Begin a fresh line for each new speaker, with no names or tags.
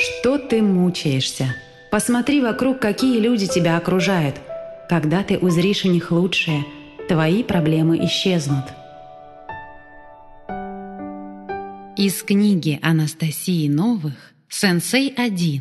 Что ты мучаешься? Посмотри вокруг, какие люди тебя окружают. Когда ты узришь у них лучшее, твои проблемы исчезнут.
Из книги Анастасии Новых «Сенсей 1»